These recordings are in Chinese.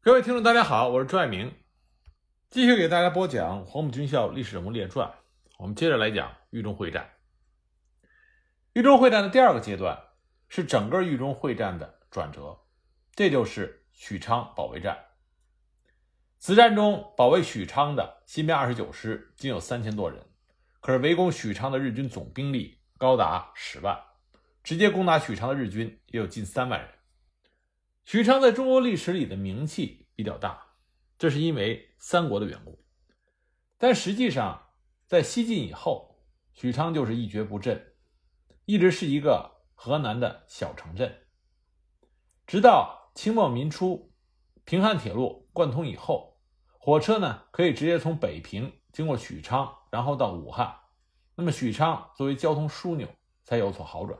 各位听众，大家好，我是朱爱明，继续给大家播讲《黄埔军校历史人物列传》。我们接着来讲豫中会战。豫中会战的第二个阶段是整个豫中会战的转折，这就是许昌保卫战。此战中，保卫许昌的新编二十九师仅有三千多人，可是围攻许昌的日军总兵力高达十万，直接攻打许昌的日军也有近三万人。许昌在中国历史里的名气比较大，这是因为三国的缘故。但实际上，在西晋以后，许昌就是一蹶不振，一直是一个河南的小城镇。直到清末民初，平汉铁路贯通以后，火车呢可以直接从北平经过许昌，然后到武汉。那么许昌作为交通枢纽，才有所好转。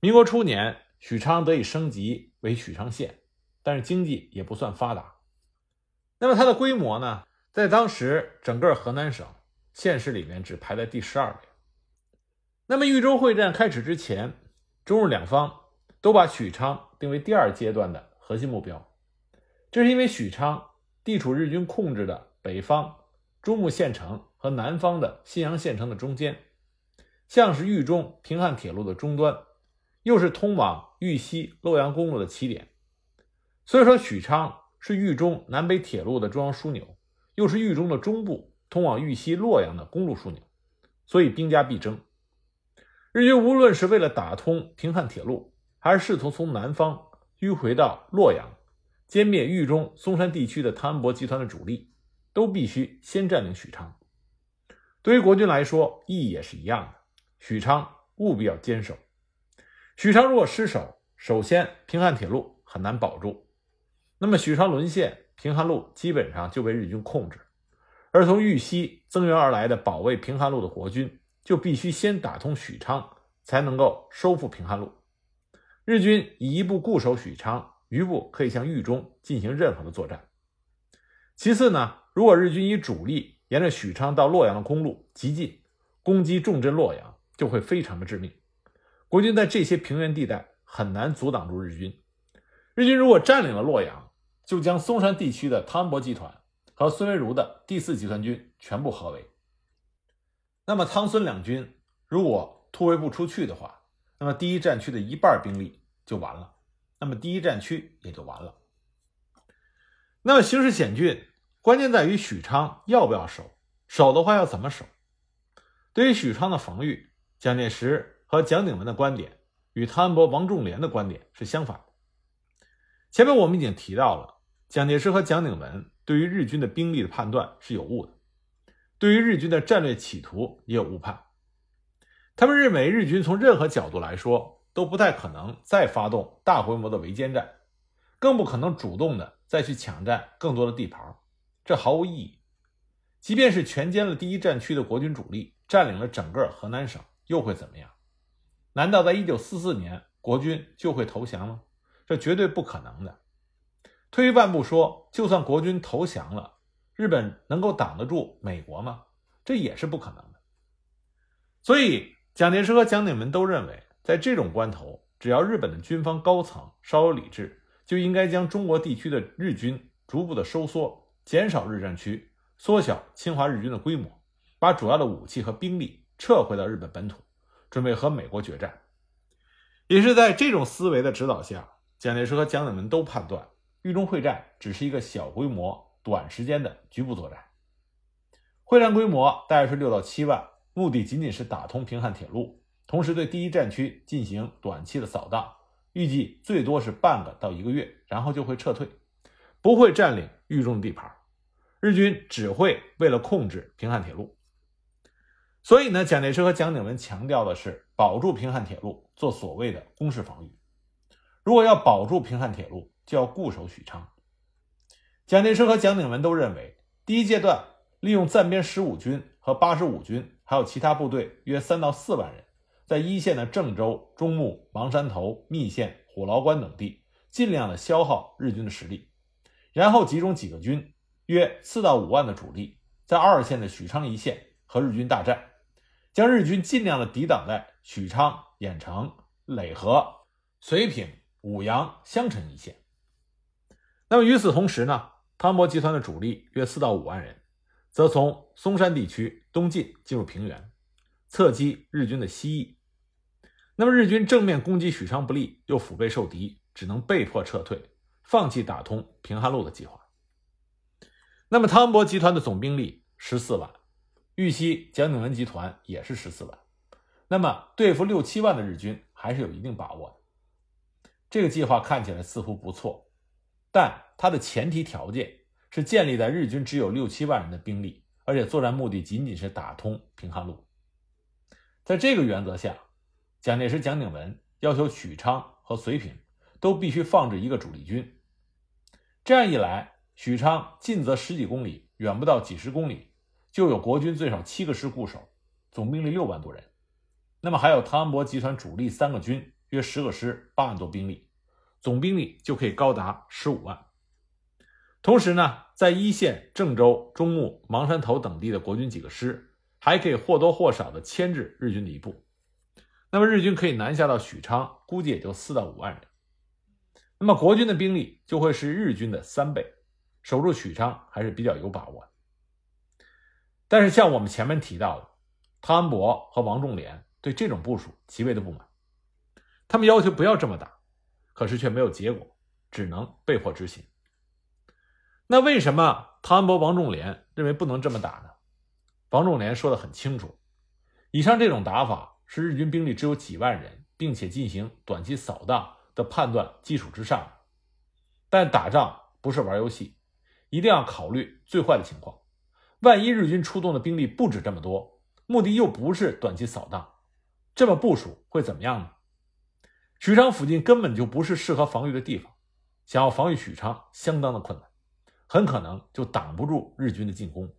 民国初年。许昌得以升级为许昌县，但是经济也不算发达。那么它的规模呢，在当时整个河南省县市里面只排在第十二位。那么豫中会战开始之前，中日两方都把许昌定为第二阶段的核心目标，这是因为许昌地处日军控制的北方中牟县城和南方的信阳县城的中间，像是豫中平汉铁路的终端。又是通往豫西洛阳公路的起点，所以说许昌是豫中南北铁路的中央枢纽，又是豫中的中部通往豫西洛阳的公路枢纽，所以兵家必争。日军无论是为了打通平汉铁路，还是试图从南方迂回到洛阳，歼灭豫中松山地区的汤恩伯集团的主力，都必须先占领许昌。对于国军来说，意义也是一样的，许昌务必要坚守。许昌如果失守，首先平汉铁路很难保住。那么许昌沦陷，平汉路基本上就被日军控制。而从豫西增援而来的保卫平汉路的国军，就必须先打通许昌，才能够收复平汉路。日军以一部固守许昌，余部可以向豫中进行任何的作战。其次呢，如果日军以主力沿着许昌到洛阳的公路急进，攻击重镇洛阳，就会非常的致命。国军在这些平原地带很难阻挡住日军。日军如果占领了洛阳，就将松山地区的汤恩伯集团和孙维如的第四集团军全部合围。那么汤孙两军如果突围不出去的话，那么第一战区的一半兵力就完了，那么第一战区也就完了。那么形势险峻，关键在于许昌要不要守，守的话要怎么守？对于许昌的防御，蒋介石。和蒋鼎文的观点与汤恩伯、王仲廉的观点是相反的。前面我们已经提到了，蒋介石和蒋鼎文对于日军的兵力的判断是有误的，对于日军的战略企图也有误判。他们认为日军从任何角度来说都不太可能再发动大规模的围歼战，更不可能主动的再去抢占更多的地盘，这毫无意义。即便是全歼了第一战区的国军主力，占领了整个河南省，又会怎么样？难道在一九四四年国军就会投降吗？这绝对不可能的。退一万步说，就算国军投降了，日本能够挡得住美国吗？这也是不可能的。所以，蒋介石和蒋鼎文都认为，在这种关头，只要日本的军方高层稍有理智，就应该将中国地区的日军逐步的收缩，减少日战区，缩小侵华日军的规模，把主要的武器和兵力撤回到日本本土。准备和美国决战，也是在这种思维的指导下，蒋介石和蒋鼎文都判断豫中会战只是一个小规模、短时间的局部作战。会战规模大约是六到七万，目的仅仅是打通平汉铁路，同时对第一战区进行短期的扫荡，预计最多是半个到一个月，然后就会撤退，不会占领豫中的地盘。日军只会为了控制平汉铁路。所以呢，蒋介石和蒋鼎文强调的是保住平汉铁路，做所谓的攻势防御。如果要保住平汉铁路，就要固守许昌。蒋介石和蒋鼎文都认为，第一阶段利用暂编十五军和八十五军，还有其他部队约三到四万人，在一线的郑州、中牟、芒山头、密县、虎牢关等地，尽量的消耗日军的实力，然后集中几个军，约四到五万的主力，在二线的许昌一线和日军大战。将日军尽量的抵挡在许昌、郾城、耒河、遂平、舞阳、襄城一线。那么与此同时呢，汤博集团的主力约四到五万人，则从松山地区东进进入平原，侧击日军的西翼。那么日军正面攻击许昌不利，又腹背受敌，只能被迫撤退，放弃打通平汉路的计划。那么汤博集团的总兵力十四万，预期蒋鼎文集团也是十四万，那么对付六七万的日军还是有一定把握的。这个计划看起来似乎不错，但它的前提条件是建立在日军只有六七万人的兵力，而且作战目的仅仅是打通平汉路。在这个原则下。蒋介石、蒋鼎文要求许昌和绥平都必须放置一个主力军。这样一来，许昌近则十几公里，远不到几十公里，就有国军最少七个师固守，总兵力六万多人。那么还有汤恩伯集团主力三个军，约十个师，八万多兵力，总兵力就可以高达十五万。同时呢，在一线郑州、中牟、芒山头等地的国军几个师，还可以或多或少的牵制日军的一部。那么日军可以南下到许昌，估计也就四到五万人。那么国军的兵力就会是日军的三倍，守住许昌还是比较有把握的。但是像我们前面提到的，汤恩伯和王仲廉对这种部署极为的不满，他们要求不要这么打，可是却没有结果，只能被迫执行。那为什么汤恩伯、王仲廉认为不能这么打呢？王仲廉说的很清楚，以上这种打法。是日军兵力只有几万人，并且进行短期扫荡的判断基础之上，但打仗不是玩游戏，一定要考虑最坏的情况。万一日军出动的兵力不止这么多，目的又不是短期扫荡，这么部署会怎么样呢？许昌附近根本就不是适合防御的地方，想要防御许昌相当的困难，很可能就挡不住日军的进攻。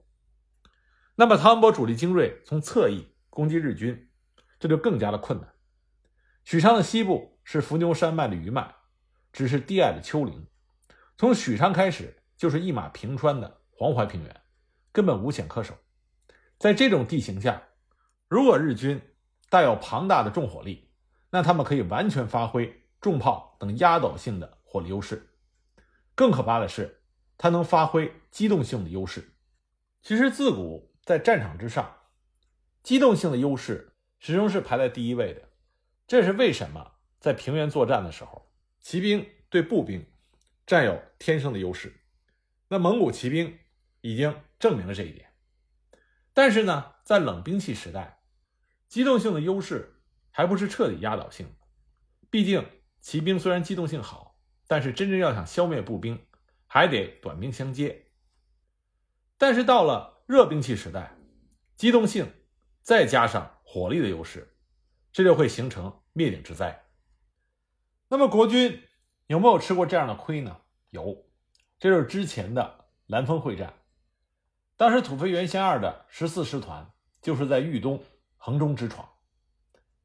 那么汤恩伯主力精锐从侧翼攻击日军。这就更加的困难。许昌的西部是伏牛山脉的余脉，只是低矮的丘陵。从许昌开始就是一马平川的黄淮平原，根本无险可守。在这种地形下，如果日军带有庞大的重火力，那他们可以完全发挥重炮等压倒性的火力优势。更可怕的是，它能发挥机动性的优势。其实自古在战场之上，机动性的优势。始终是排在第一位的，这是为什么？在平原作战的时候，骑兵对步兵占有天生的优势。那蒙古骑兵已经证明了这一点。但是呢，在冷兵器时代，机动性的优势还不是彻底压倒性。毕竟骑兵虽然机动性好，但是真正要想消灭步兵，还得短兵相接。但是到了热兵器时代，机动性再加上火力的优势，这就会形成灭顶之灾。那么国军有没有吃过这样的亏呢？有，这就是之前的兰峰会战。当时土肥原贤二的十四师团就是在豫东横中直闯。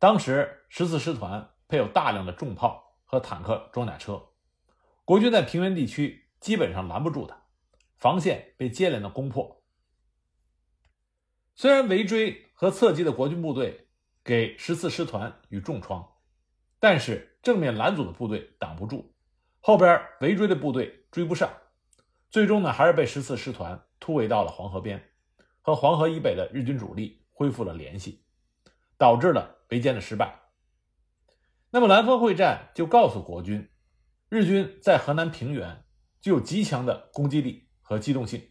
当时十四师团配有大量的重炮和坦克装甲车，国军在平原地区基本上拦不住他，防线被接连的攻破。虽然围追。和侧击的国军部队给十四师团与重创，但是正面拦阻的部队挡不住，后边围追的部队追不上，最终呢还是被十四师团突围到了黄河边，和黄河以北的日军主力恢复了联系，导致了围歼的失败。那么兰峰会战就告诉国军，日军在河南平原具有极强的攻击力和机动性，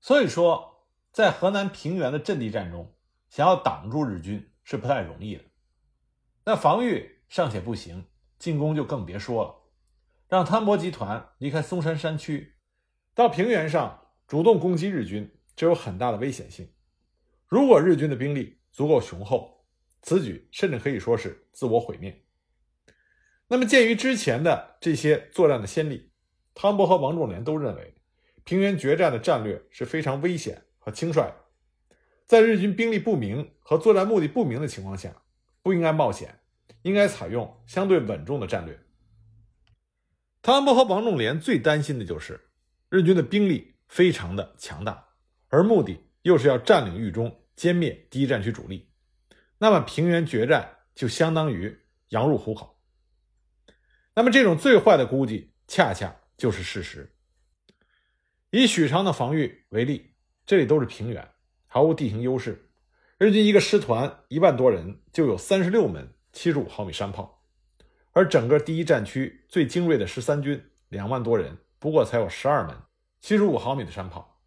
所以说。在河南平原的阵地战中，想要挡住日军是不太容易的。那防御尚且不行，进攻就更别说了。让汤博集团离开松山山区，到平原上主动攻击日军，这有很大的危险性。如果日军的兵力足够雄厚，此举甚至可以说是自我毁灭。那么，鉴于之前的这些作战的先例，汤博和王仲廉都认为，平原决战的战略是非常危险。和轻率的，在日军兵力不明和作战目的不明的情况下，不应该冒险，应该采用相对稳重的战略。汤恩伯和王仲廉最担心的就是日军的兵力非常的强大，而目的又是要占领豫中，歼灭第一战区主力，那么平原决战就相当于羊入虎口。那么这种最坏的估计，恰恰就是事实。以许昌的防御为例，这里都是平原，毫无地形优势。日军一个师团一万多人就有三十六门七十五毫米山炮，而整个第一战区最精锐的十三军两万多人，不过才有十二门七十五毫米的山炮，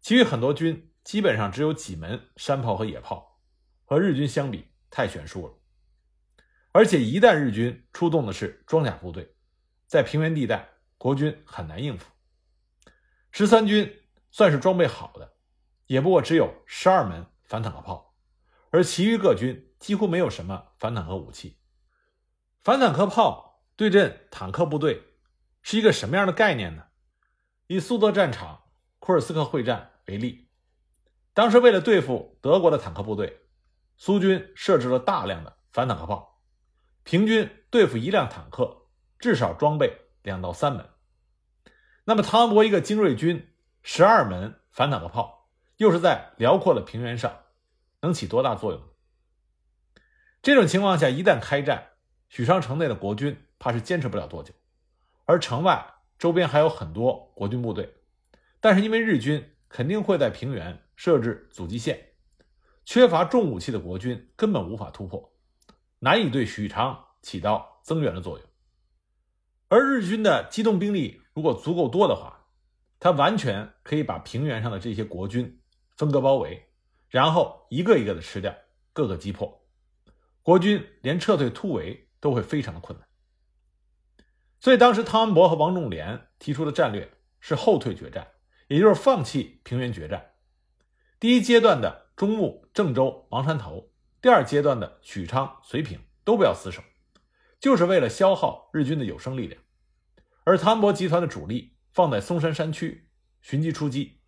其余很多军基本上只有几门山炮和野炮，和日军相比太悬殊了。而且一旦日军出动的是装甲部队，在平原地带，国军很难应付。十三军算是装备好的，也不过只有十二门反坦克炮，而其余各军几乎没有什么反坦克武器。反坦克炮对阵坦克部队是一个什么样的概念呢？以苏德战场库尔斯克会战为例，当时为了对付德国的坦克部队，苏军设置了大量的反坦克炮，平均对付一辆坦克至少装备两到三门。那么，汤恩伯一个精锐军十二门反坦克炮，又是在辽阔的平原上，能起多大作用？这种情况下，一旦开战，许昌城内的国军怕是坚持不了多久，而城外周边还有很多国军部队，但是因为日军肯定会在平原设置阻击线，缺乏重武器的国军根本无法突破，难以对许昌起到增援的作用，而日军的机动兵力。如果足够多的话，他完全可以把平原上的这些国军分割包围，然后一个一个的吃掉，各个击破，国军连撤退突围都会非常的困难。所以当时汤恩伯和王仲廉提出的战略是后退决战，也就是放弃平原决战。第一阶段的中牟、郑州、王山头，第二阶段的许昌、绥平都不要死守，就是为了消耗日军的有生力量。而汤恩伯集团的主力放在松山山区寻机出击，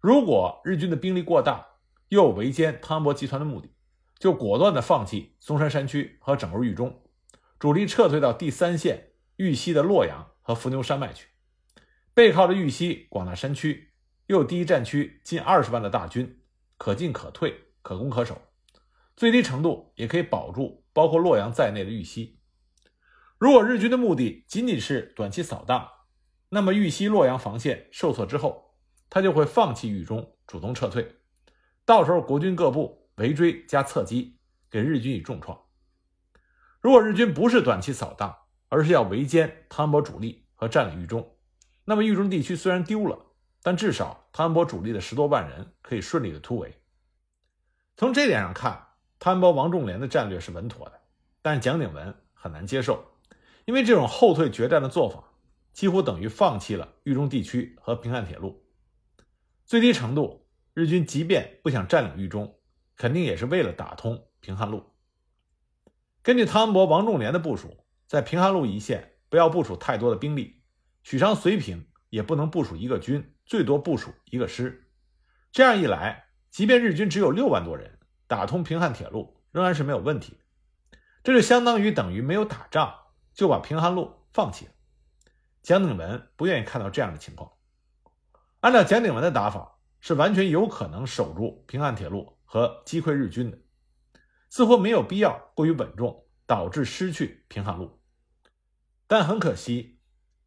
如果日军的兵力过大，又有围歼汤恩伯集团的目的，就果断的放弃松山山区和整个豫中，主力撤退到第三线豫西的洛阳和伏牛山脉去，背靠着豫西广大山区，又有第一战区近二十万的大军，可进可退，可攻可守，最低程度也可以保住包括洛阳在内的豫西。如果日军的目的仅仅是短期扫荡，那么豫西洛阳防线受挫之后，他就会放弃豫中，主动撤退。到时候国军各部围追加侧击，给日军以重创。如果日军不是短期扫荡，而是要围歼汤恩伯主力和占领豫中，那么豫中地区虽然丢了，但至少汤恩伯主力的十多万人可以顺利的突围。从这点上看，汤恩伯、王仲廉的战略是稳妥的，但蒋鼎文很难接受。因为这种后退决战的做法，几乎等于放弃了豫中地区和平汉铁路。最低程度，日军即便不想占领豫中，肯定也是为了打通平汉路。根据汤恩伯、王仲廉的部署，在平汉路一线不要部署太多的兵力，许昌、绥平也不能部署一个军，最多部署一个师。这样一来，即便日军只有六万多人，打通平汉铁路仍然是没有问题。这就相当于等于没有打仗。就把平汉路放弃了。蒋鼎文不愿意看到这样的情况。按照蒋鼎文的打法，是完全有可能守住平汉铁路和击溃日军的，似乎没有必要过于稳重，导致失去平汉路。但很可惜，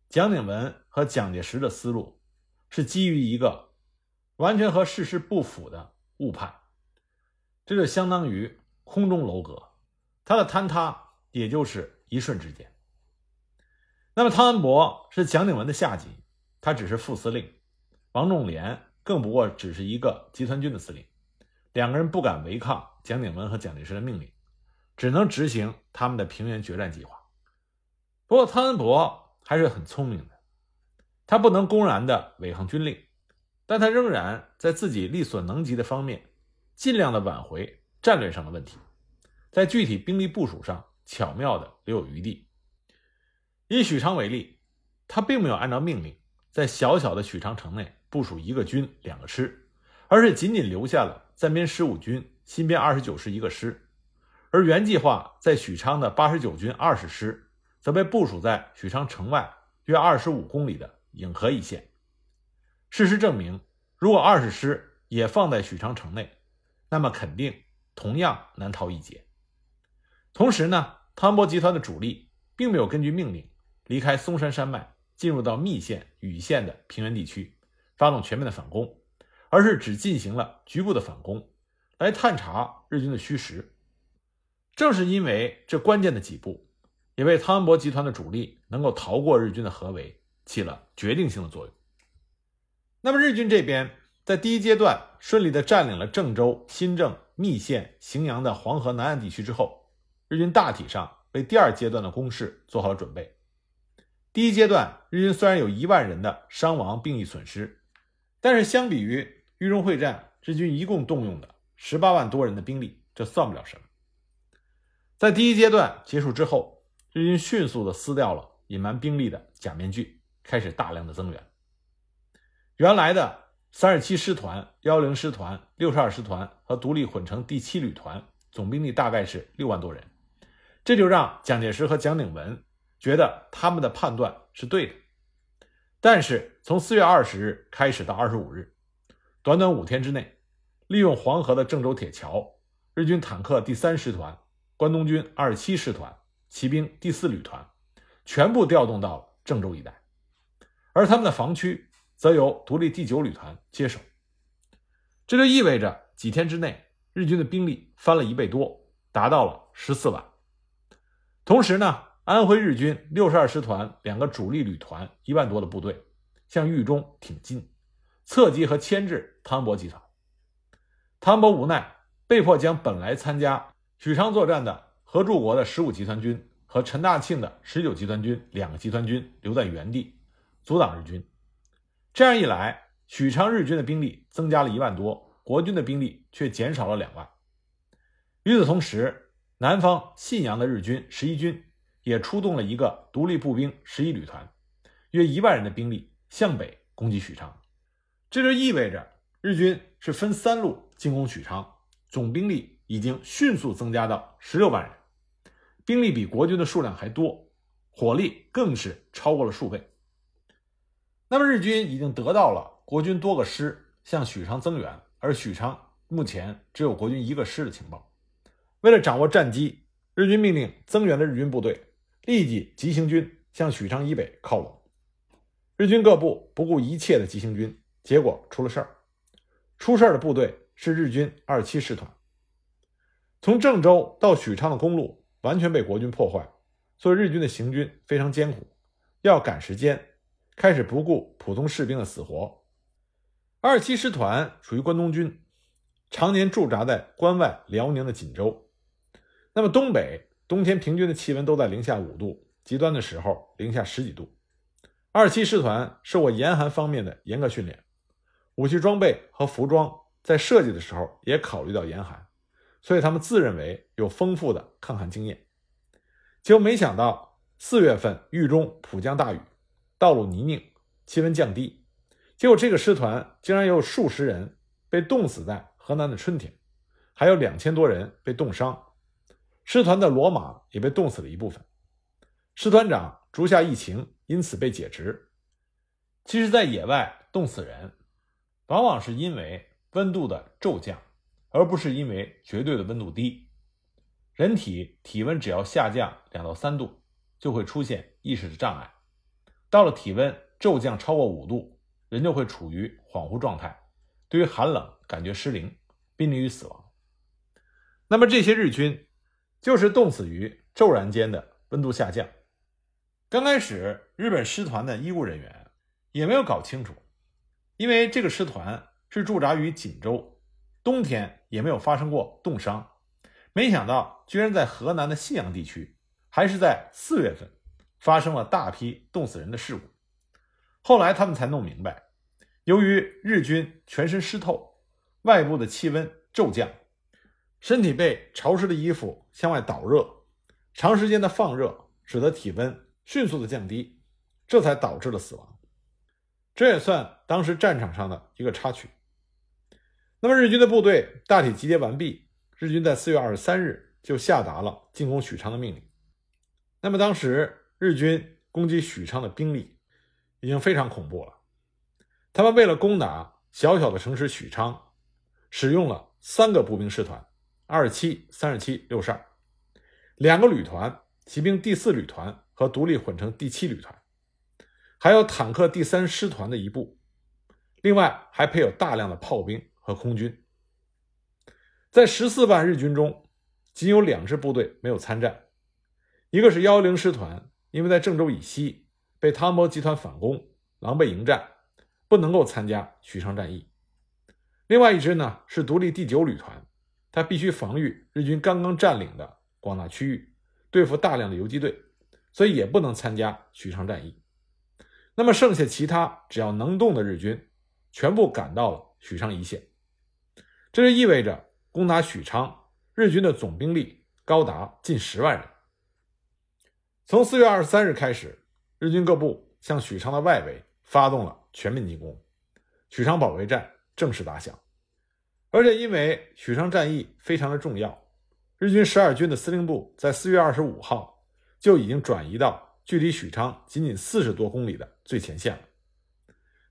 蒋鼎文和蒋介石的思路是基于一个完全和事实不符的误判，这就相当于空中楼阁，它的坍塌也就是一瞬之间。那么汤恩伯是蒋鼎文的下级，他只是副司令；王仲廉更不过只是一个集团军的司令。两个人不敢违抗蒋鼎文和蒋介石的命令，只能执行他们的平原决战计划。不过汤恩伯还是很聪明的，他不能公然的违抗军令，但他仍然在自己力所能及的方面，尽量的挽回战略上的问题，在具体兵力部署上巧妙的留有余地。以许昌为例，他并没有按照命令在小小的许昌城内部署一个军、两个师，而是仅仅留下了暂编十五军、新编二十九师一个师，而原计划在许昌的八十九军二十师则被部署在许昌城外约二十五公里的颍河一线。事实证明，如果二十师也放在许昌城内，那么肯定同样难逃一劫。同时呢，汤博集团的主力并没有根据命令。离开嵩山山脉，进入到密县、禹县的平原地区，发动全面的反攻，而是只进行了局部的反攻，来探查日军的虚实。正是因为这关键的几步，也为汤恩伯集团的主力能够逃过日军的合围起了决定性的作用。那么日军这边在第一阶段顺利的占领了郑州、新郑、密县、荥阳的黄河南岸地区之后，日军大体上为第二阶段的攻势做好了准备。第一阶段，日军虽然有一万人的伤亡、兵役损失，但是相比于豫中会战，日军一共动用的十八万多人的兵力，这算不了什么。在第一阶段结束之后，日军迅速地撕掉了隐瞒兵力的假面具，开始大量的增援。原来的三十七师团、幺零师团、六十二师团和独立混成第七旅团总兵力大概是六万多人，这就让蒋介石和蒋鼎文觉得他们的判断是对的。但是从四月二十日开始到二十五日，短短五天之内，利用黄河的郑州铁桥，日军坦克第三师团。关东军二十七师团、骑兵第四旅团全部调动到了郑州一带，而他们的防区则由独立第九旅团接手。这就意味着几天之内，日军的兵力翻了一倍多，达到了十四万。同时呢，安徽日军六十二师团两个主力旅团一万多的部队向豫中挺进，侧击和牵制汤恩伯集团。汤恩伯无奈，被迫将本来参加。许昌作战的何柱国的十五集团军和陈大庆的十九集团军两个集团军留在原地，阻挡日军。这样一来，许昌日军的兵力增加了一万多，国军的兵力却减少了两万。与此同时，南方信阳的日军十一军也出动了一个独立步兵十一旅团，约一万人的兵力向北攻击许昌。这就意味着日军是分三路进攻许昌，总兵力。已经迅速增加到十六万人，兵力比国军的数量还多，火力更是超过了数倍。那么日军已经得到了国军多个师向许昌增援，而许昌目前只有国军一个师的情报。为了掌握战机，日军命令增援的日军部队立即急行军向许昌以北靠拢。日军各部不顾一切的急行军，结果出了事儿。出事儿的部队是日军二七师团。从郑州到许昌的公路完全被国军破坏，所以日军的行军非常艰苦，要赶时间，开始不顾普通士兵的死活。二七师团属于关东军，常年驻扎在关外辽宁的锦州。那么东北冬天平均的气温都在零下五度，极端的时候零下十几度。二七师团受过严寒方面的严格训练，武器装备和服装在设计的时候也考虑到严寒。所以他们自认为有丰富的抗寒经验，结果没想到四月份豫中普降大雨，道路泥泞，气温降低，结果这个师团竟然有数十人被冻死在河南的春天，还有两千多人被冻伤，师团的骡马也被冻死了一部分，师团长竹下义晴因此被解职。其实，在野外冻死人，往往是因为温度的骤降。而不是因为绝对的温度低，人体体温只要下降两到三度，就会出现意识的障碍。到了体温骤降超过五度，人就会处于恍惚状态，对于寒冷感觉失灵，濒临于死亡。那么这些日军就是冻死于骤然间的温度下降。刚开始，日本师团的医务人员也没有搞清楚，因为这个师团是驻扎于锦州。冬天也没有发生过冻伤，没想到居然在河南的信阳地区，还是在四月份发生了大批冻死人的事故。后来他们才弄明白，由于日军全身湿透，外部的气温骤降，身体被潮湿的衣服向外导热，长时间的放热使得体温迅速的降低，这才导致了死亡。这也算当时战场上的一个插曲。那么日军的部队大体集结完毕，日军在四月二十三日就下达了进攻许昌的命令。那么当时日军攻击许昌的兵力已经非常恐怖了，他们为了攻打小小的城市许昌，使用了三个步兵师团：二十七、三十七、六十二，两个旅团，骑兵第四旅团和独立混成第七旅团。还有坦克第三师团的一部，另外还配有大量的炮兵和空军。在十四万日军中，仅有两支部队没有参战，一个是幺零师团，因为在郑州以西被汤博集团反攻，狼狈迎战，不能够参加许昌战役；另外一支呢是独立第九旅团，它必须防御日军刚刚占领的广大区域，对付大量的游击队，所以也不能参加许昌战役。那么剩下其他只要能动的日军，全部赶到了许昌一线，这就意味着。攻打许昌，日军的总兵力高达近十万人。从四月二十三日开始，日军各部向许昌的外围发动了全面进攻，许昌保卫战正式打响。而且因为许昌战役非常的重要，日军十二军的司令部在四月二十五号就已经转移到距离许昌仅仅四十多公里的最前线了。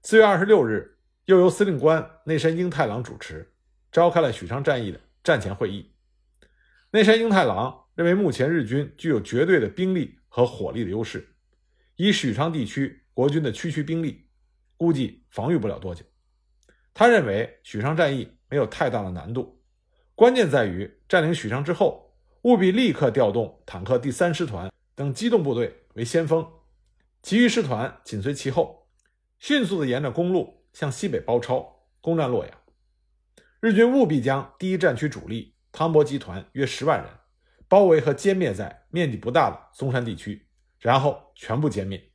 四月二十六日，又由司令官内山英太郎主持。召开了许昌战役的战前会议。内山英太郎认为，目前日军具有绝对的兵力和火力的优势，以许昌地区国军的区区兵力，估计防御不了多久。他认为许昌战役没有太大的难度，关键在于占领许昌之后，务必立刻调动坦克第三师团等机动部队为先锋，其余师团紧随其后，迅速地沿着公路向西北包抄，攻占洛阳。日军务必将第一战区主力汤博集团约十万人包围和歼灭在面积不大的松山地区，然后全部歼灭。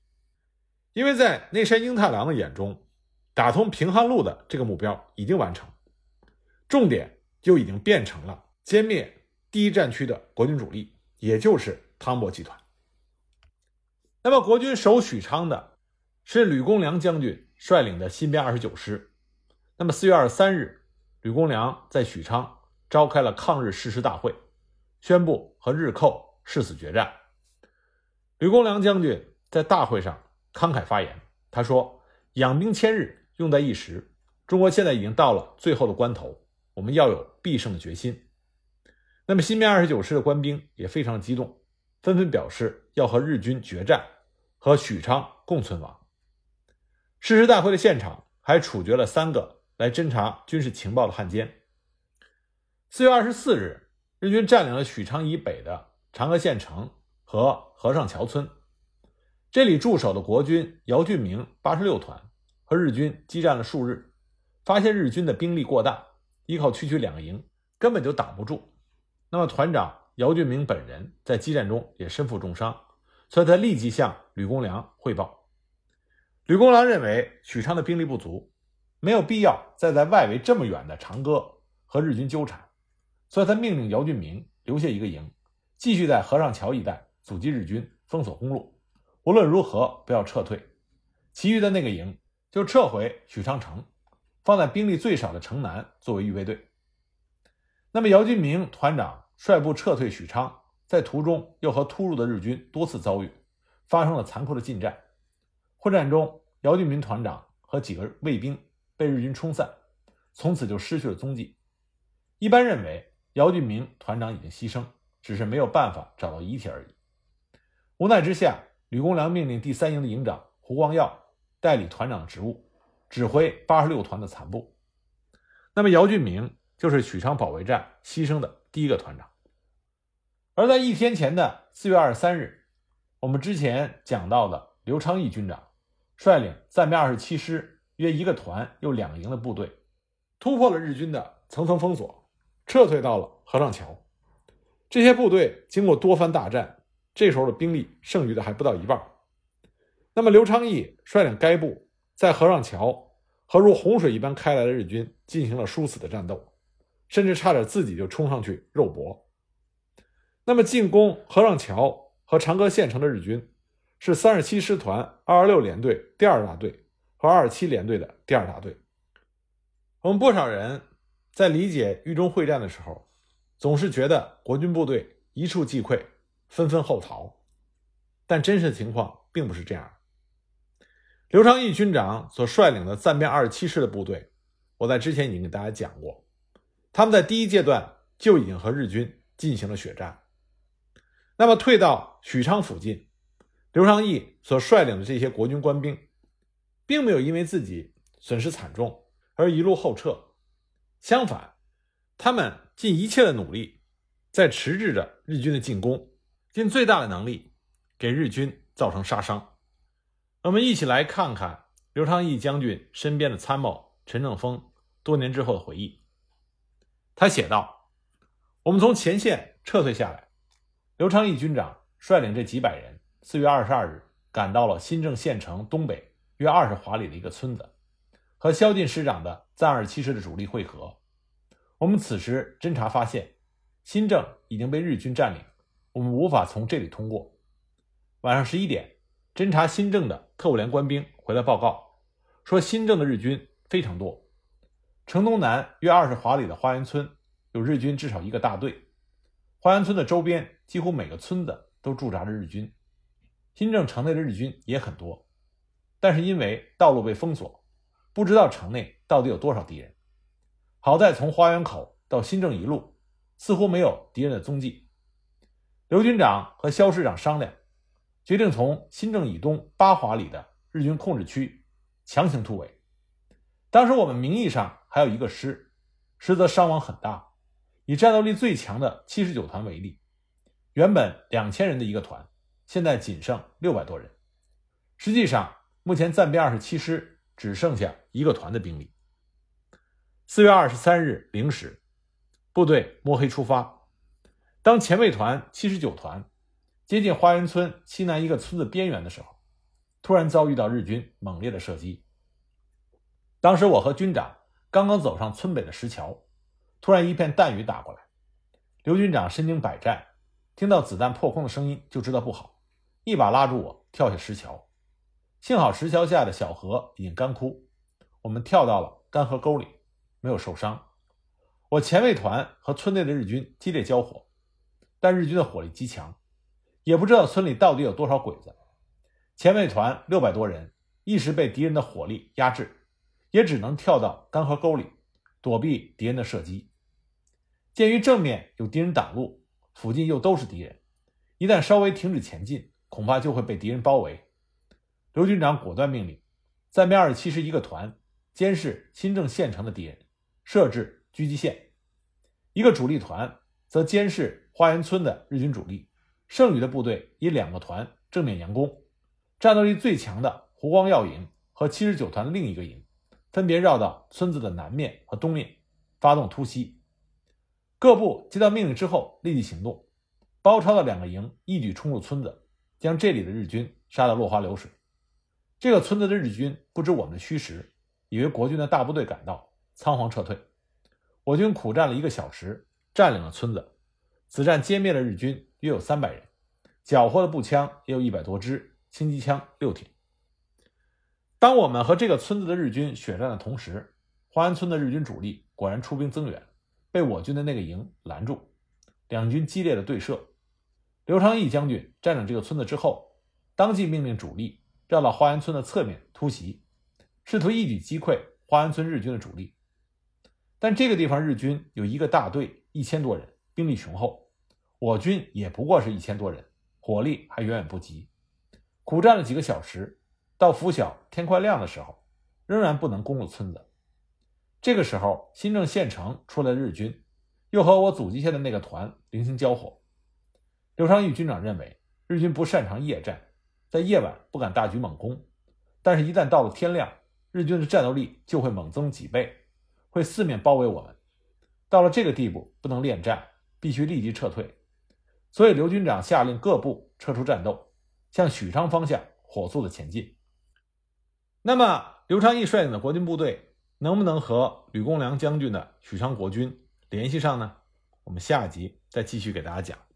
因为在内山英太郎的眼中，打通平汉路的这个目标已经完成，重点就已经变成了歼灭第一战区的国军主力，也就是汤博集团。那么，国军守许昌的是吕公良将军率领的新编二十九师。那么，四月二十三日。吕公良在许昌召开了抗日誓师大会，宣布和日寇誓死决战。吕公良将军在大会上慷慨发言，他说：“养兵千日，用在一时。中国现在已经到了最后的关头，我们要有必胜的决心。”那么，新编二十九师的官兵也非常激动，纷纷表示要和日军决战，和许昌共存亡。誓师大会的现场还处决了三个。来侦查军事情报的汉奸。四月二十四日，日军占领了许昌以北的长河县城和和尚桥村。这里驻守的国军姚俊明八十六团和日军激战了数日，发现日军的兵力过大，依靠区区两个营根本就挡不住。那么团长姚俊明本人在激战中也身负重伤，所以他立即向吕公良汇报。吕公良认为许昌的兵力不足。没有必要再在外围这么远的长歌和日军纠缠，所以他命令姚俊明留下一个营，继续在河上桥一带阻击日军，封锁公路，无论如何不要撤退。其余的那个营就撤回许昌城，放在兵力最少的城南作为预备队。那么姚俊明团长率部撤退许昌，在途中又和突入的日军多次遭遇，发生了残酷的近战。混战中，姚俊明团长和几个卫兵。被日军冲散，从此就失去了踪迹。一般认为，姚俊明团长已经牺牲，只是没有办法找到遗体而已。无奈之下，吕公良命令第三营的营长胡光耀代理团长职务，指挥八十六团的残部。那么，姚俊明就是许昌保卫战牺牲的第一个团长。而在一天前的四月二十三日，我们之前讲到的刘昌义军长率领暂编二十七师。约一个团又两营的部队，突破了日军的层层封锁，撤退到了河上桥。这些部队经过多番大战，这时候的兵力剩余的还不到一半。那么刘昌义率领该部在河上桥和如洪水一般开来的日军进行了殊死的战斗，甚至差点自己就冲上去肉搏。那么进攻河上桥和长葛县城的日军是三十七师团二二六联队第二大队。和二七联队的第二大队，我们不少人在理解豫中会战的时候，总是觉得国军部队一触即溃，纷纷后逃。但真实情况并不是这样。刘昌义军长所率领的暂编二十七师的部队，我在之前已经给大家讲过，他们在第一阶段就已经和日军进行了血战。那么退到许昌附近，刘昌义所率领的这些国军官兵，并没有因为自己损失惨重而一路后撤，相反，他们尽一切的努力，在迟滞着日军的进攻，尽最大的能力给日军造成杀伤。我们一起来看看刘昌义将军身边的参谋陈正峰多年之后的回忆。他写道：“我们从前线撤退下来，刘昌义军长率领这几百人。”四月二十二日，赶到了新郑县城东北约二十华里的一个村子，和萧劲师长的暂二七师的主力会合。我们此时侦查发现，新郑已经被日军占领，我们无法从这里通过。晚上十一点，侦察新郑的特务连官兵回来报告，说新郑的日军非常多，城东南约二十华里的花园村有日军至少一个大队，花园村的周边几乎每个村子都驻扎着日军。新郑城内的日军也很多，但是因为道路被封锁，不知道城内到底有多少敌人。好在从花园口到新郑一路似乎没有敌人的踪迹。刘军长和肖师长商量，决定从新郑以东八华里的日军控制区强行突围。当时我们名义上还有一个师，实则伤亡很大。以战斗力最强的七十九团为例，原本两千人的一个团。现在仅剩六百多人，实际上，目前暂编二十七师只剩下一个团的兵力。四月二十三日零时，部队摸黑出发。当前卫团七十九团接近花园村西南一个村子边缘的时候，突然遭遇到日军猛烈的射击。当时我和军长刚刚走上村北的石桥，突然一片弹雨打过来。刘军长身经百战，听到子弹破空的声音就知道不好。一把拉住我，跳下石桥。幸好石桥下的小河已经干枯，我们跳到了干河沟里，没有受伤。我前卫团和村内的日军激烈交火，但日军的火力极强，也不知道村里到底有多少鬼子。前卫团六百多人一时被敌人的火力压制，也只能跳到干河沟里躲避敌人的射击。鉴于正面有敌人挡路，附近又都是敌人，一旦稍微停止前进。恐怕就会被敌人包围。刘军长果断命令，暂编二十七师一个团监视新郑县城的敌人，设置狙击线；一个主力团则监视花园村的日军主力。剩余的部队以两个团正面佯攻。战斗力最强的胡光耀营和七十九团的另一个营，分别绕到村子的南面和东面，发动突袭。各部接到命令之后立即行动。包抄的两个营一举冲入村子。将这里的日军杀得落花流水。这个村子的日军不知我们的虚实，以为国军的大部队赶到，仓皇撤退。我军苦战了一个小时，占领了村子。此战歼灭了日军约有三百人，缴获的步枪也有一百多支，轻机枪六挺。当我们和这个村子的日军血战的同时，花安村的日军主力果然出兵增援，被我军的那个营拦住，两军激烈的对射。刘昌义将军占领这个村子之后，当即命令主力绕到花园村的侧面突袭，试图一举击溃花园村日军的主力。但这个地方日军有一个大队，一千多人，兵力雄厚；我军也不过是一千多人，火力还远远不及。苦战了几个小时，到拂晓天快亮的时候，仍然不能攻入村子。这个时候，新郑县城出来的日军又和我阻击下的那个团零星交火。刘昌义军长认为，日军不擅长夜战，在夜晚不敢大举猛攻，但是，一旦到了天亮，日军的战斗力就会猛增几倍，会四面包围我们。到了这个地步，不能恋战，必须立即撤退。所以，刘军长下令各部撤出战斗，向许昌方向火速的前进。那么，刘昌义率领的国军部队能不能和吕公良将军的许昌国军联系上呢？我们下集再继续给大家讲。